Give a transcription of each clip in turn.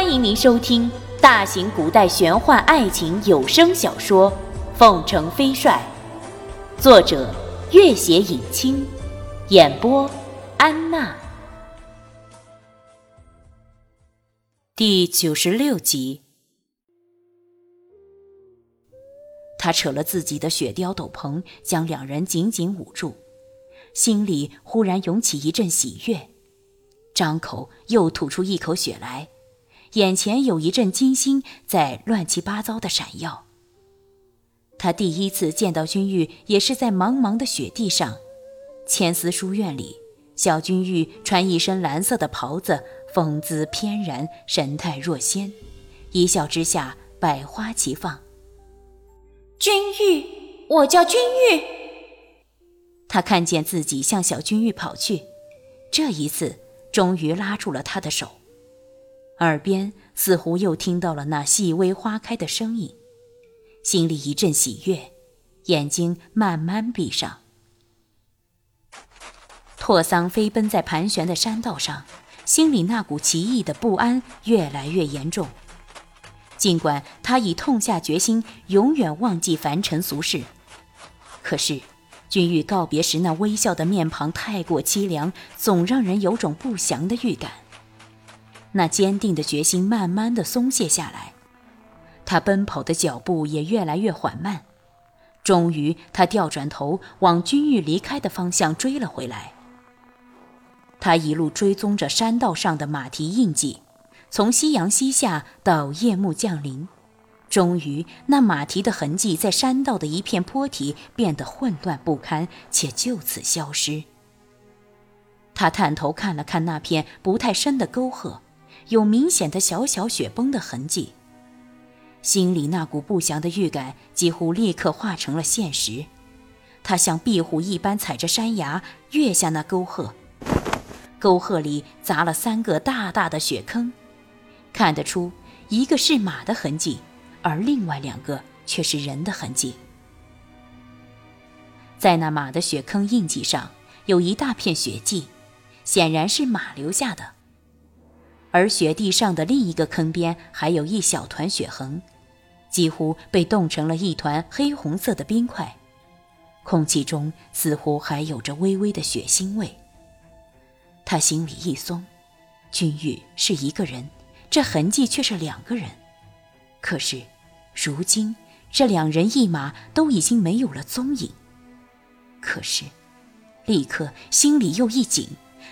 欢迎您收听大型古代玄幻爱情有声小说《凤城飞帅》，作者：月写影清，演播：安娜。第九十六集，他扯了自己的雪貂斗篷，将两人紧紧捂住，心里忽然涌起一阵喜悦，张口又吐出一口血来。眼前有一阵金星在乱七八糟的闪耀。他第一次见到君玉，也是在茫茫的雪地上，千丝书院里，小君玉穿一身蓝色的袍子，风姿翩然，神态若仙，一笑之下，百花齐放。君玉，我叫君玉。他看见自己向小君玉跑去，这一次终于拉住了他的手。耳边似乎又听到了那细微花开的声音，心里一阵喜悦，眼睛慢慢闭上。拓桑飞奔在盘旋的山道上，心里那股奇异的不安越来越严重。尽管他已痛下决心，永远忘记凡尘俗世，可是君玉告别时那微笑的面庞太过凄凉，总让人有种不祥的预感。那坚定的决心慢慢的松懈下来，他奔跑的脚步也越来越缓慢。终于，他调转头往君玉离开的方向追了回来。他一路追踪着山道上的马蹄印记，从夕阳西下到夜幕降临，终于，那马蹄的痕迹在山道的一片坡体变得混乱不堪，且就此消失。他探头看了看那片不太深的沟壑。有明显的小小雪崩的痕迹，心里那股不祥的预感几乎立刻化成了现实。他像壁虎一般踩着山崖跃下那沟壑，沟壑里砸了三个大大的雪坑，看得出一个是马的痕迹，而另外两个却是人的痕迹。在那马的雪坑印记上有一大片血迹，显然是马留下的。而雪地上的另一个坑边还有一小团血痕，几乎被冻成了一团黑红色的冰块，空气中似乎还有着微微的血腥味。他心里一松，君玉是一个人，这痕迹却是两个人。可是，如今这两人一马都已经没有了踪影。可是，立刻心里又一紧。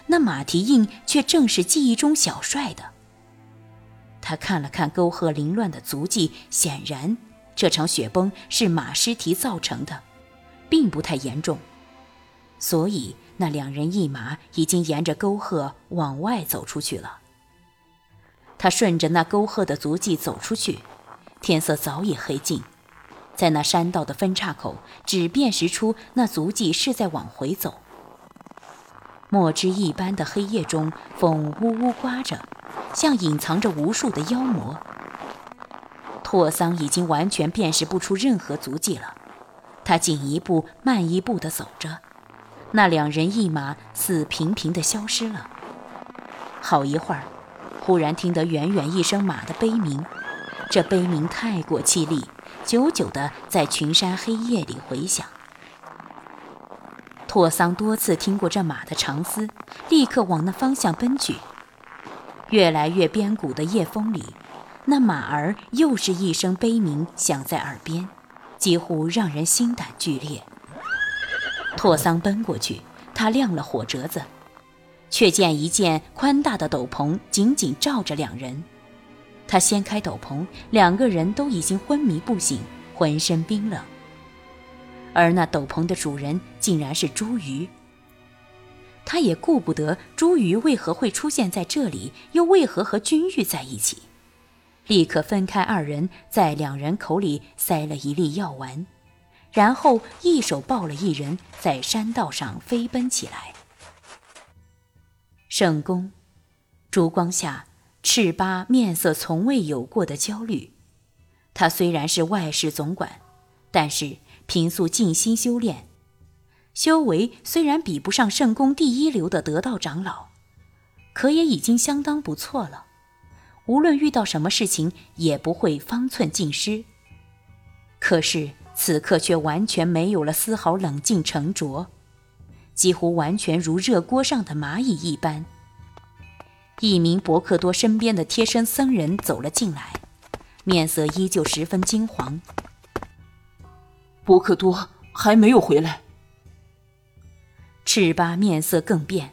那马蹄印却正是记忆中小帅的。他看了看沟壑凌乱的足迹，显然这场雪崩是马尸蹄造成的，并不太严重。所以那两人一马已经沿着沟壑往外走出去了。他顺着那沟壑的足迹走出去，天色早已黑尽，在那山道的分岔口，只辨识出那足迹是在往回走。墨汁一般的黑夜中，风呜呜刮着，像隐藏着无数的妖魔。拓桑已经完全辨识不出任何足迹了，他紧一步慢一步地走着，那两人一马似平平地消失了。好一会儿，忽然听得远远一声马的悲鸣，这悲鸣太过凄厉，久久地在群山黑夜里回响。拓桑多次听过这马的长嘶，立刻往那方向奔去。越来越边谷的夜风里，那马儿又是一声悲鸣响在耳边，几乎让人心胆俱裂。拓桑奔过去，他亮了火折子，却见一件宽大的斗篷紧紧罩着两人。他掀开斗篷，两个人都已经昏迷不醒，浑身冰冷。而那斗篷的主人竟然是朱鱼。他也顾不得朱鱼为何会出现在这里，又为何和君玉在一起，立刻分开二人，在两人口里塞了一粒药丸，然后一手抱了一人，在山道上飞奔起来。圣宫，烛光下，赤巴面色从未有过的焦虑。他虽然是外事总管，但是。平素静心修炼，修为虽然比不上圣宫第一流的得道长老，可也已经相当不错了。无论遇到什么事情也不会方寸尽失。可是此刻却完全没有了丝毫冷静沉着，几乎完全如热锅上的蚂蚁一般。一名伯克多身边的贴身僧人走了进来，面色依旧十分惊惶。伯克多还没有回来。赤巴面色更变，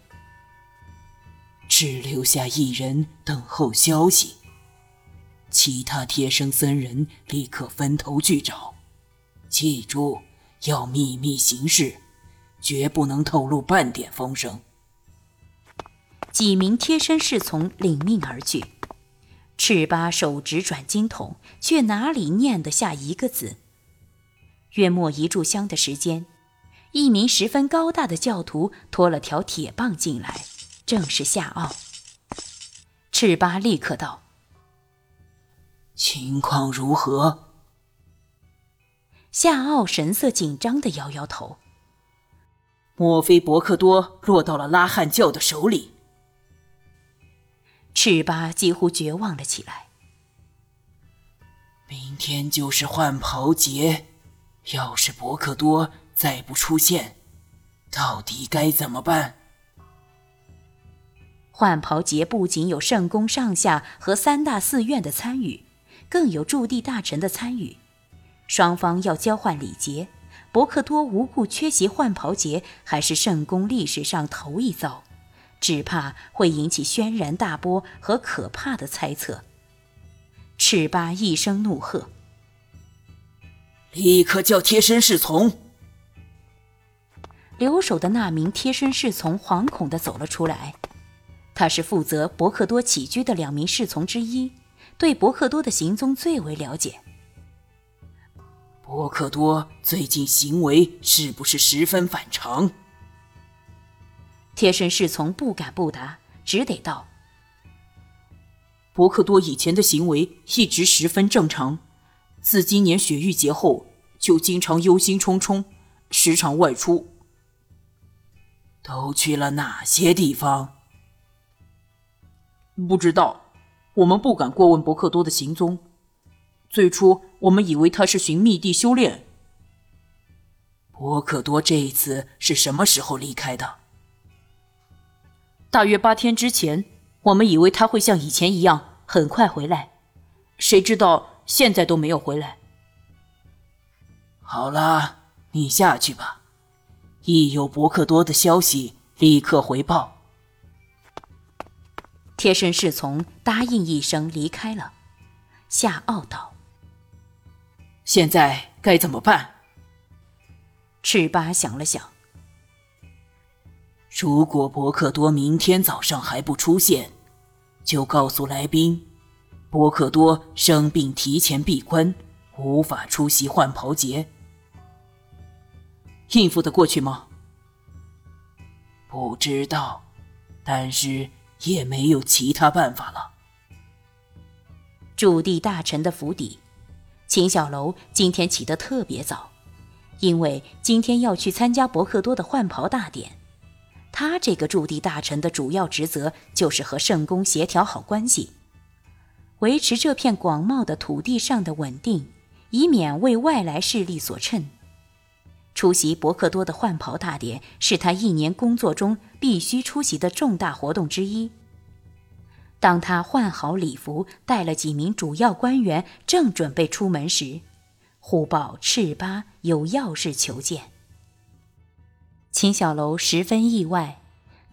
只留下一人等候消息。其他贴身僧人立刻分头去找，记住要秘密行事，绝不能透露半点风声。几名贴身侍从领命而去，赤巴手执转经筒，却哪里念得下一个字？约莫一炷香的时间，一名十分高大的教徒拖了条铁棒进来，正是夏奥。赤巴立刻道：“情况如何？”夏奥神色紧张的摇摇头：“莫非伯克多落到了拉汉教的手里？”赤巴几乎绝望了起来。明天就是换袍节，要是伯克多再不出现，到底该怎么办？换袍节不仅有圣宫上下和三大寺院的参与，更有驻地大臣的参与，双方要交换礼节。伯克多无故缺席换袍节，还是圣宫历史上头一遭。只怕会引起轩然大波和可怕的猜测。赤巴一声怒喝：“立刻叫贴身侍从！”留守的那名贴身侍从惶恐地走了出来。他是负责伯克多起居的两名侍从之一，对伯克多的行踪最为了解。伯克多最近行为是不是十分反常？贴身侍从不敢不答，只得道：“伯克多以前的行为一直十分正常，自今年雪域节后，就经常忧心忡忡，时常外出。都去了哪些地方？不知道，我们不敢过问伯克多的行踪。最初，我们以为他是寻觅地修炼。伯克多这一次是什么时候离开的？”大约八天之前，我们以为他会像以前一样很快回来，谁知道现在都没有回来。好了，你下去吧，一有伯克多的消息，立刻回报。贴身侍从答应一声，离开了。夏奥道：“现在该怎么办？”赤巴想了想。如果伯克多明天早上还不出现，就告诉来宾，伯克多生病提前闭关，无法出席换袍节。应付得过去吗？不知道，但是也没有其他办法了。驻地大臣的府邸，秦小楼今天起得特别早，因为今天要去参加伯克多的换袍大典。他这个驻地大臣的主要职责就是和圣公协调好关系，维持这片广袤的土地上的稳定，以免为外来势力所趁。出席伯克多的换袍大典是他一年工作中必须出席的重大活动之一。当他换好礼服，带了几名主要官员，正准备出门时，忽报赤巴有要事求见。秦小楼十分意外，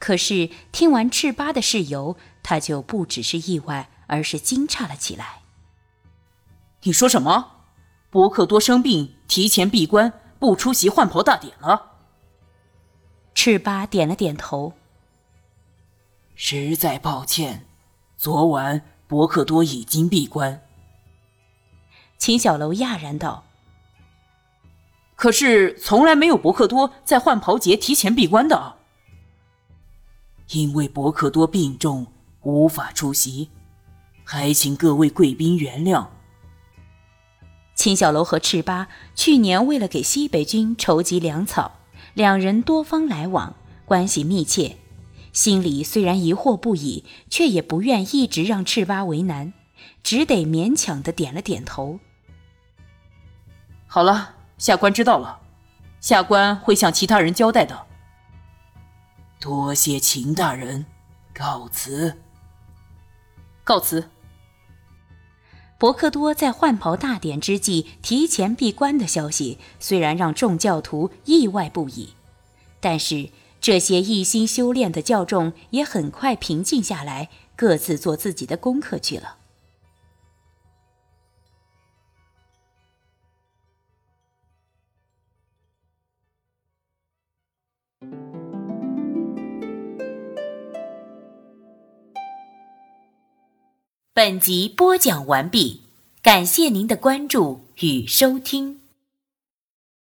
可是听完赤巴的事由，他就不只是意外，而是惊诧了起来。你说什么？伯克多生病，提前闭关，不出席换袍大典了？赤巴点了点头。实在抱歉，昨晚伯克多已经闭关。秦小楼讶然道。可是从来没有伯克多在换袍节提前闭关的，因为伯克多病重无法出席，还请各位贵宾原谅。秦小楼和赤巴去年为了给西北军筹集粮草，两人多方来往，关系密切，心里虽然疑惑不已，却也不愿一直让赤巴为难，只得勉强的点了点头。好了，下官知道了，下官会向其他人交代的。多谢秦大人，告辞。告辞。博克多在换袍大典之际提前闭关的消息，虽然让众教徒意外不已，但是。这些一心修炼的教众也很快平静下来，各自做自己的功课去了。本集播讲完毕，感谢您的关注与收听。